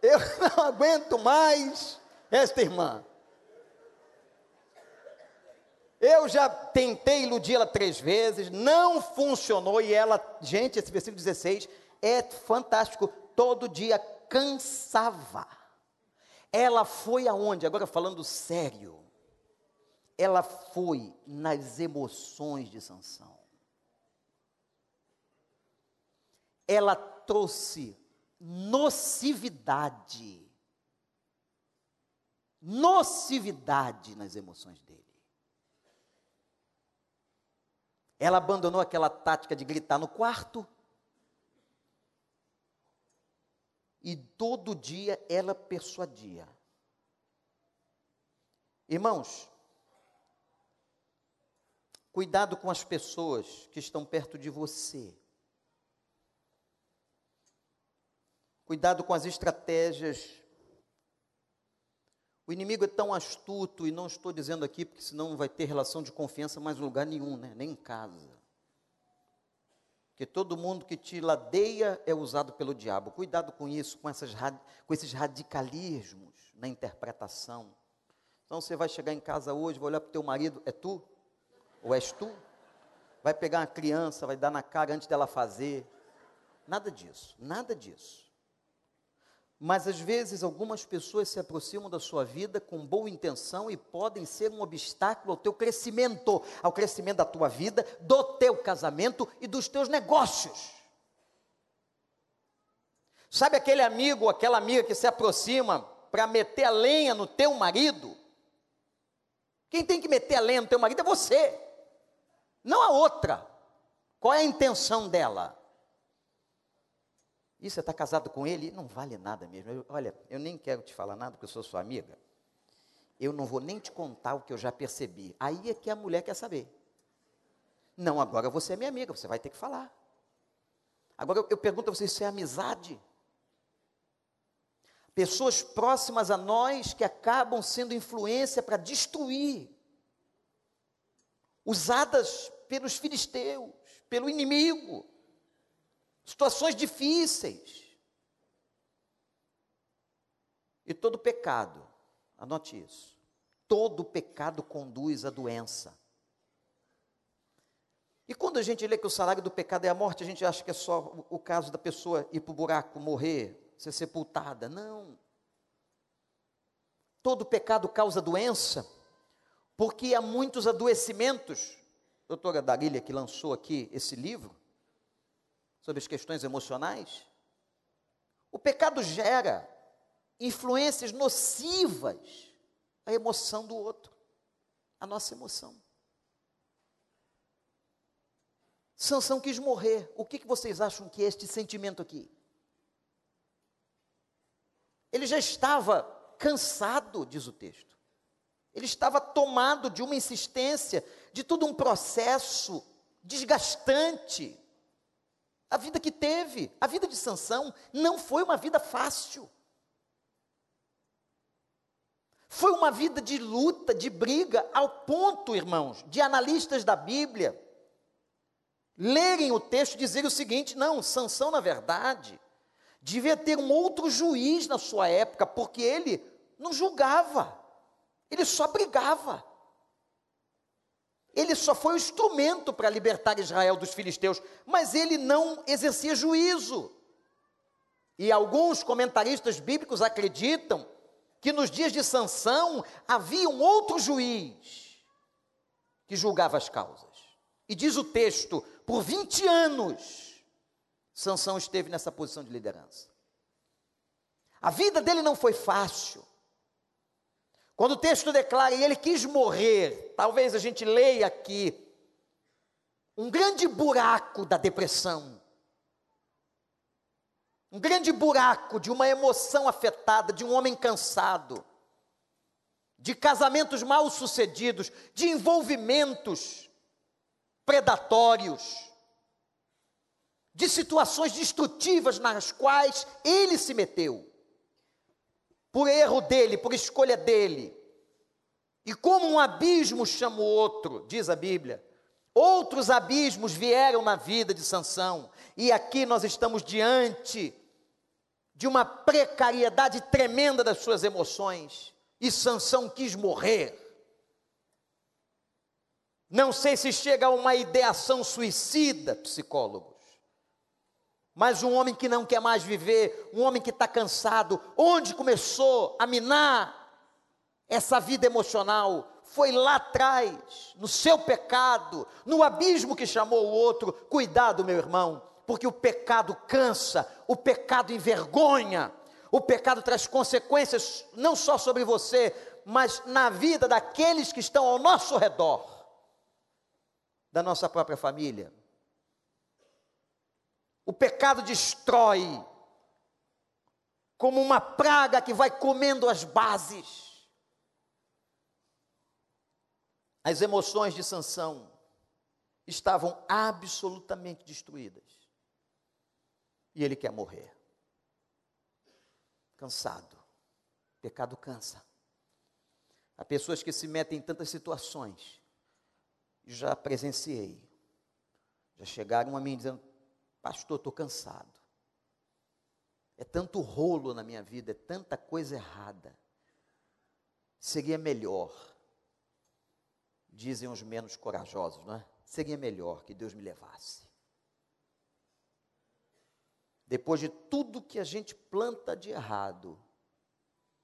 Eu não aguento mais esta irmã. Eu já tentei iludir ela três vezes, não funcionou e ela, gente, esse versículo 16 é fantástico. Todo dia cansava. Ela foi aonde? Agora falando sério. Ela foi nas emoções de Sansão. Ela trouxe nocividade. Nocividade nas emoções. Ela abandonou aquela tática de gritar no quarto. E todo dia ela persuadia. Irmãos, cuidado com as pessoas que estão perto de você. Cuidado com as estratégias. O inimigo é tão astuto, e não estou dizendo aqui, porque senão não vai ter relação de confiança mais em lugar nenhum, né? nem em casa. Que todo mundo que te ladeia é usado pelo diabo. Cuidado com isso, com, essas, com esses radicalismos na interpretação. Então você vai chegar em casa hoje, vai olhar para o teu marido, é tu? Ou és tu? Vai pegar uma criança, vai dar na cara antes dela fazer. Nada disso, nada disso. Mas às vezes algumas pessoas se aproximam da sua vida com boa intenção e podem ser um obstáculo ao teu crescimento, ao crescimento da tua vida, do teu casamento e dos teus negócios. Sabe aquele amigo, aquela amiga que se aproxima para meter a lenha no teu marido? Quem tem que meter a lenha no teu marido é você, não a outra. Qual é a intenção dela? E você está casado com ele? Não vale nada mesmo. Eu, olha, eu nem quero te falar nada, porque eu sou sua amiga. Eu não vou nem te contar o que eu já percebi. Aí é que a mulher quer saber. Não, agora você é minha amiga, você vai ter que falar. Agora eu, eu pergunto a você: isso é amizade? Pessoas próximas a nós que acabam sendo influência para destruir, usadas pelos filisteus, pelo inimigo situações difíceis. E todo pecado, anote isso, todo pecado conduz à doença. E quando a gente lê que o salário do pecado é a morte, a gente acha que é só o caso da pessoa ir para o buraco, morrer, ser sepultada. Não. Todo pecado causa doença, porque há muitos adoecimentos. A doutora Darília, que lançou aqui esse livro, sobre as questões emocionais. O pecado gera influências nocivas à emoção do outro, à nossa emoção. Sansão quis morrer. O que, que vocês acham que é este sentimento aqui? Ele já estava cansado, diz o texto. Ele estava tomado de uma insistência, de todo um processo desgastante. A vida que teve, a vida de Sansão, não foi uma vida fácil. Foi uma vida de luta, de briga, ao ponto, irmãos, de analistas da Bíblia lerem o texto e dizerem o seguinte: não, Sansão, na verdade, devia ter um outro juiz na sua época, porque ele não julgava, ele só brigava. Ele só foi o instrumento para libertar Israel dos filisteus, mas ele não exercia juízo. E alguns comentaristas bíblicos acreditam que nos dias de Sansão havia um outro juiz que julgava as causas. E diz o texto, por 20 anos, Sansão esteve nessa posição de liderança. A vida dele não foi fácil. Quando o texto declara, e ele quis morrer, talvez a gente leia aqui, um grande buraco da depressão, um grande buraco de uma emoção afetada, de um homem cansado, de casamentos mal sucedidos, de envolvimentos predatórios, de situações destrutivas nas quais ele se meteu, por erro dele, por escolha dele. E como um abismo chama o outro, diz a Bíblia, outros abismos vieram na vida de Sansão, e aqui nós estamos diante de uma precariedade tremenda das suas emoções, e Sansão quis morrer. Não sei se chega a uma ideação suicida, psicólogos. Mas um homem que não quer mais viver, um homem que está cansado, onde começou a minar essa vida emocional? Foi lá atrás, no seu pecado, no abismo que chamou o outro. Cuidado, meu irmão, porque o pecado cansa, o pecado envergonha, o pecado traz consequências não só sobre você, mas na vida daqueles que estão ao nosso redor da nossa própria família. O pecado destrói, como uma praga que vai comendo as bases. As emoções de Sansão estavam absolutamente destruídas. E ele quer morrer. Cansado. pecado cansa. Há pessoas que se metem em tantas situações já presenciei. Já chegaram a mim dizendo: Pastor, estou cansado. É tanto rolo na minha vida, é tanta coisa errada. Seria melhor, dizem os menos corajosos, não é? Seria melhor que Deus me levasse. Depois de tudo que a gente planta de errado,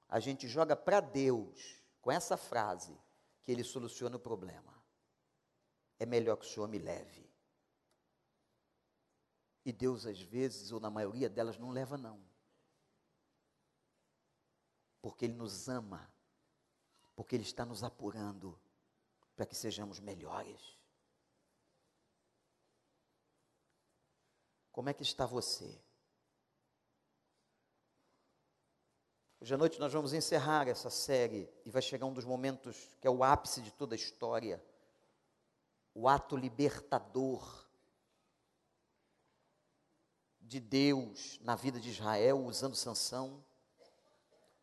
a gente joga para Deus com essa frase que Ele soluciona o problema é melhor que o Senhor me leve. E Deus, às vezes, ou na maioria delas, não leva, não. Porque Ele nos ama, porque Ele está nos apurando para que sejamos melhores. Como é que está você? Hoje à noite nós vamos encerrar essa série e vai chegar um dos momentos que é o ápice de toda a história o ato libertador de Deus na vida de Israel, usando Sansão,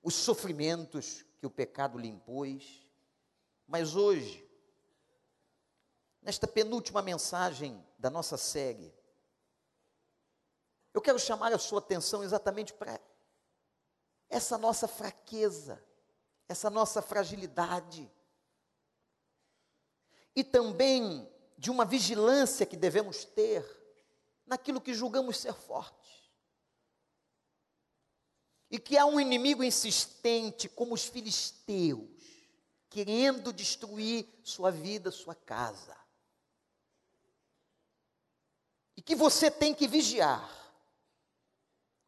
os sofrimentos que o pecado lhe impôs. Mas hoje, nesta penúltima mensagem da nossa série, eu quero chamar a sua atenção exatamente para essa nossa fraqueza, essa nossa fragilidade e também de uma vigilância que devemos ter naquilo que julgamos ser forte. E que há um inimigo insistente, como os filisteus, querendo destruir sua vida, sua casa. E que você tem que vigiar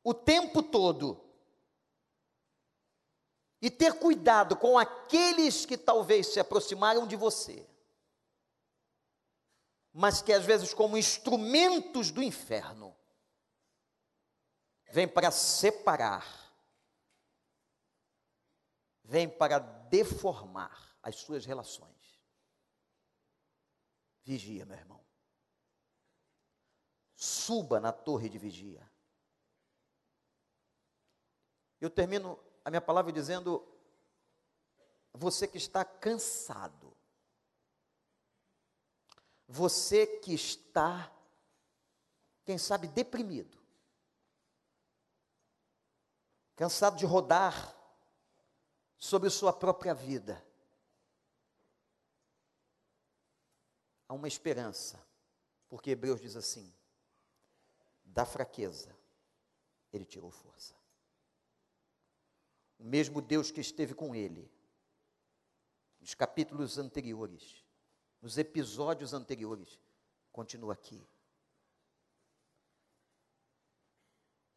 o tempo todo e ter cuidado com aqueles que talvez se aproximaram de você mas que às vezes, como instrumentos do inferno, vem para separar, vem para deformar as suas relações. Vigia, meu irmão. Suba na torre de vigia. Eu termino a minha palavra dizendo: você que está cansado, você que está, quem sabe, deprimido, cansado de rodar sobre sua própria vida. Há uma esperança, porque Hebreus diz assim: da fraqueza, ele tirou força. O mesmo Deus que esteve com ele, nos capítulos anteriores, nos episódios anteriores, continua aqui.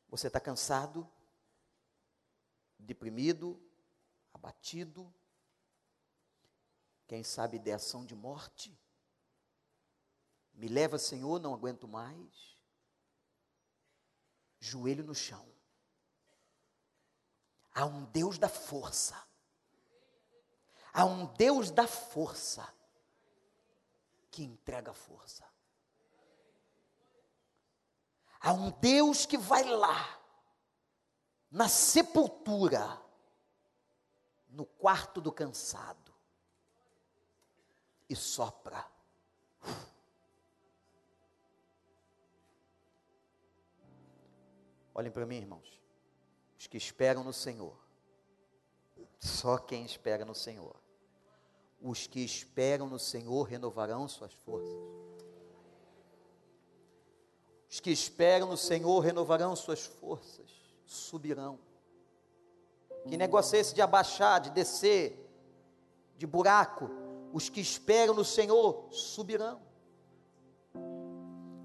Você está cansado, deprimido, abatido, quem sabe de ação de morte? Me leva, Senhor, não aguento mais. Joelho no chão. Há um Deus da força. Há um Deus da força que entrega força. Há um Deus que vai lá, na sepultura, no quarto do cansado, e sopra. Olhem para mim, irmãos. Os que esperam no Senhor. Só quem espera no Senhor. Os que esperam no Senhor renovarão suas forças. Os que esperam no Senhor renovarão suas forças, subirão. Que negócio é esse de abaixar, de descer, de buraco? Os que esperam no Senhor subirão,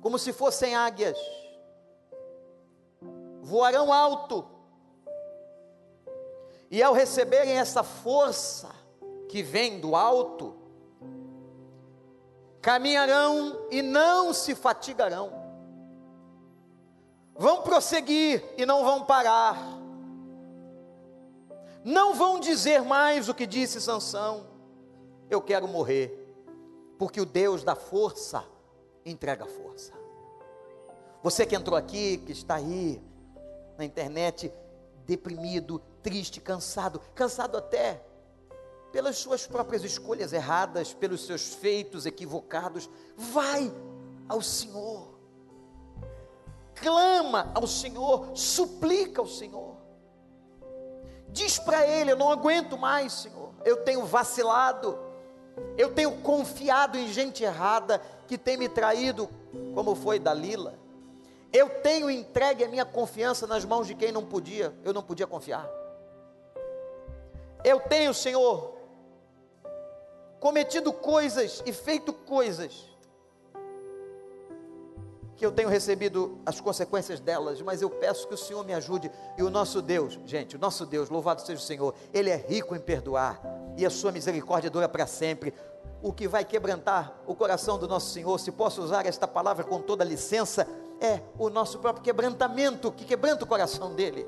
como se fossem águias, voarão alto, e ao receberem essa força que vem do alto, caminharão e não se fatigarão vão prosseguir e não vão parar. Não vão dizer mais o que disse Sansão. Eu quero morrer, porque o Deus da força entrega força. Você que entrou aqui, que está aí na internet, deprimido, triste, cansado, cansado até pelas suas próprias escolhas erradas, pelos seus feitos equivocados, vai ao Senhor clama ao Senhor, suplica ao Senhor. Diz para Ele: Eu não aguento mais, Senhor. Eu tenho vacilado, eu tenho confiado em gente errada que tem me traído, como foi Dalila. Eu tenho entregue a minha confiança nas mãos de quem não podia, eu não podia confiar. Eu tenho, Senhor, cometido coisas e feito coisas que eu tenho recebido as consequências delas, mas eu peço que o Senhor me ajude. E o nosso Deus, gente, o nosso Deus, louvado seja o Senhor, Ele é rico em perdoar, e a sua misericórdia dura para sempre. O que vai quebrantar o coração do nosso Senhor, se posso usar esta palavra com toda licença, é o nosso próprio quebrantamento, que quebranta o coração dele.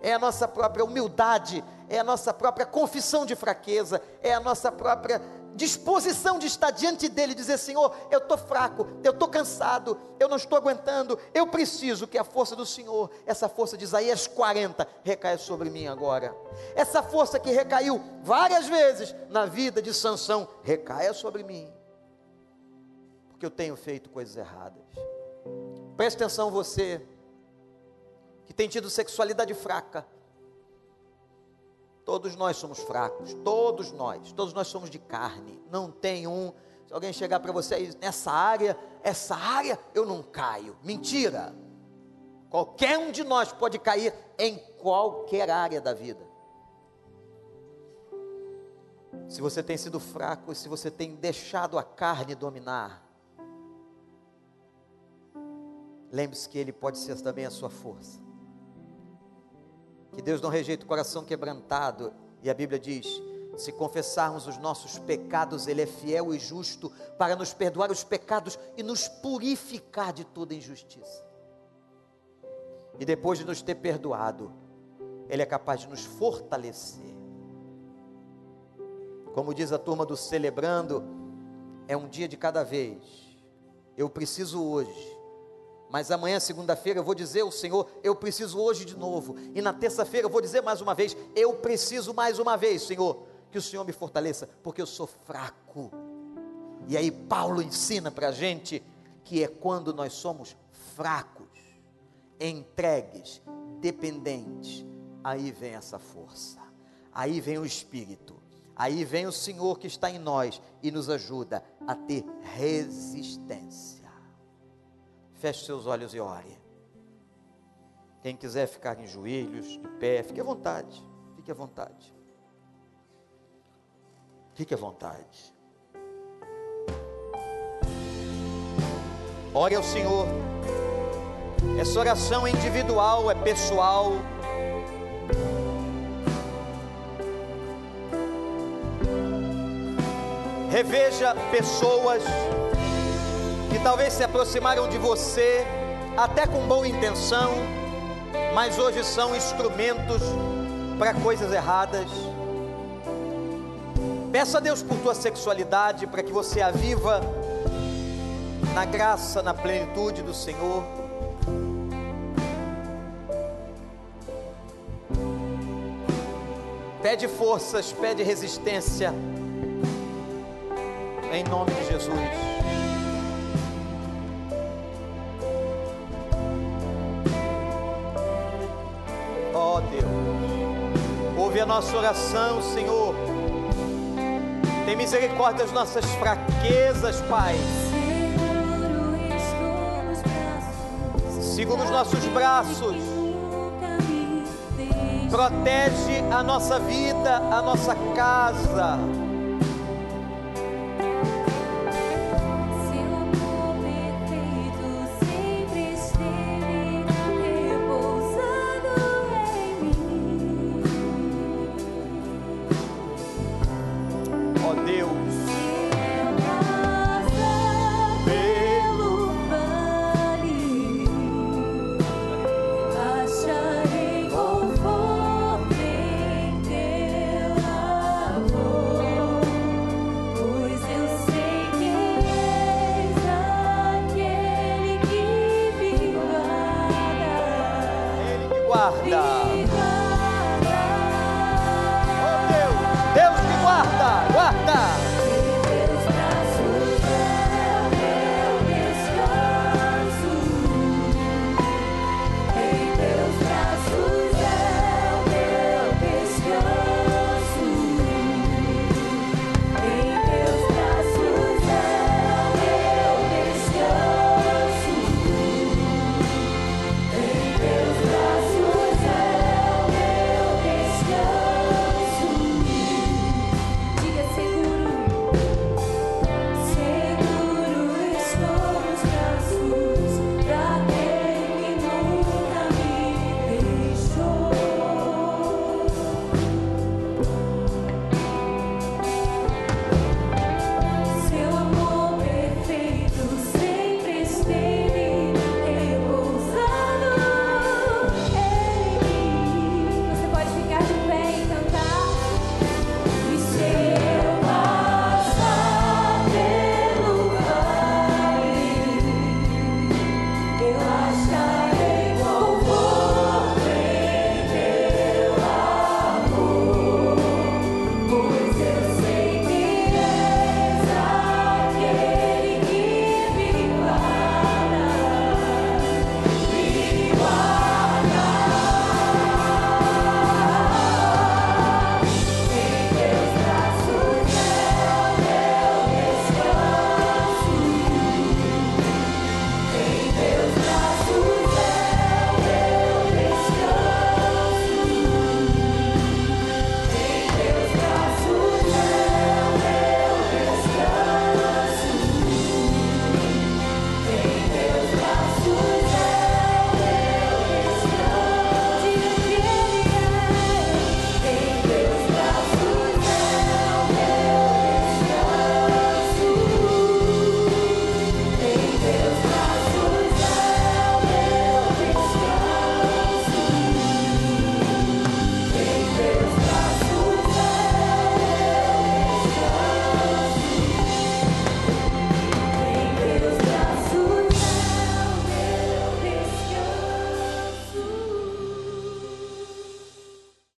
É a nossa própria humildade, é a nossa própria confissão de fraqueza, é a nossa própria disposição de estar diante dele e dizer: Senhor, eu estou fraco, eu estou cansado, eu não estou aguentando, eu preciso que a força do Senhor, essa força de Isaías 40, recaia sobre mim agora. Essa força que recaiu várias vezes na vida de Sansão, recaia sobre mim, porque eu tenho feito coisas erradas. Preste atenção, você que tem tido sexualidade fraca, Todos nós somos fracos, todos nós, todos nós somos de carne. Não tem um. Se alguém chegar para você e nessa área, essa área eu não caio. Mentira. Qualquer um de nós pode cair em qualquer área da vida. Se você tem sido fraco, se você tem deixado a carne dominar, lembre-se que Ele pode ser também a sua força. Que Deus não rejeita o coração quebrantado. E a Bíblia diz: se confessarmos os nossos pecados, Ele é fiel e justo para nos perdoar os pecados e nos purificar de toda injustiça. E depois de nos ter perdoado, Ele é capaz de nos fortalecer. Como diz a turma do Celebrando, é um dia de cada vez. Eu preciso hoje mas amanhã, segunda-feira, eu vou dizer ao Senhor, eu preciso hoje de novo. E na terça-feira eu vou dizer mais uma vez, eu preciso mais uma vez, Senhor, que o Senhor me fortaleça, porque eu sou fraco. E aí Paulo ensina para a gente que é quando nós somos fracos, entregues, dependentes, aí vem essa força, aí vem o Espírito, aí vem o Senhor que está em nós e nos ajuda a ter resistência. Feche seus olhos e ore. Quem quiser ficar em joelhos, de pé, fique à vontade. Fique à vontade. Fique à vontade. Ore ao Senhor. Essa oração é individual, é pessoal. Reveja pessoas talvez se aproximaram de você, até com boa intenção, mas hoje são instrumentos para coisas erradas. Peça a Deus por tua sexualidade, para que você a viva na graça, na plenitude do Senhor. Pede forças, pede resistência, em nome de Jesus. Nossa oração, Senhor. Tem misericórdia das nossas fraquezas, Pai. Segura os nossos braços. Protege a nossa vida, a nossa casa